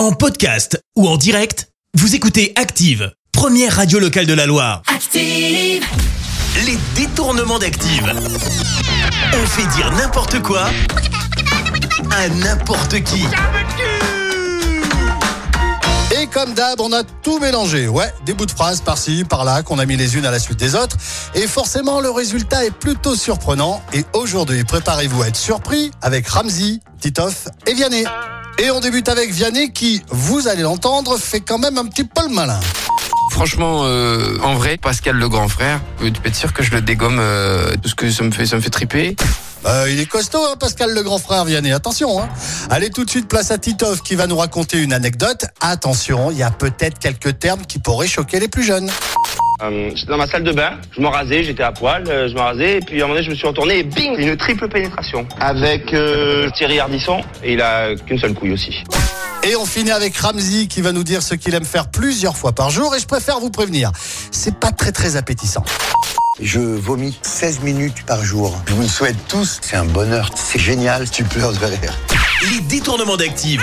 En podcast ou en direct, vous écoutez Active, première radio locale de la Loire. Active. Les détournements d'Active. On fait dire n'importe quoi à n'importe qui. Et comme d'hab, on a tout mélangé. Ouais, des bouts de phrases par-ci, par-là, qu'on a mis les unes à la suite des autres. Et forcément, le résultat est plutôt surprenant. Et aujourd'hui, préparez-vous à être surpris avec Ramsey, Titoff et Vianney. Et on débute avec Vianney qui, vous allez l'entendre, fait quand même un petit peu le malin. Franchement, euh, en vrai, Pascal le grand frère, tu peux être sûr que je le dégomme euh, parce que ça me fait ça me fait triper. Euh, il est costaud, hein, Pascal le grand frère Vianney. Attention. Hein. Allez tout de suite place à Titoff qui va nous raconter une anecdote. Attention, il y a peut-être quelques termes qui pourraient choquer les plus jeunes. Euh, j'étais dans ma salle de bain, je m'en rasais, j'étais à poil, euh, je me rasais, et puis à un moment donné, je me suis retourné et bing, une triple pénétration avec euh, Thierry Ardisson, et il a qu'une seule couille aussi. Et on finit avec Ramsey qui va nous dire ce qu'il aime faire plusieurs fois par jour. Et je préfère vous prévenir, c'est pas très très appétissant. Je vomis 16 minutes par jour. Je vous le souhaite tous. C'est un bonheur. C'est génial. Tu pleures de rire. Les détournements d'Active.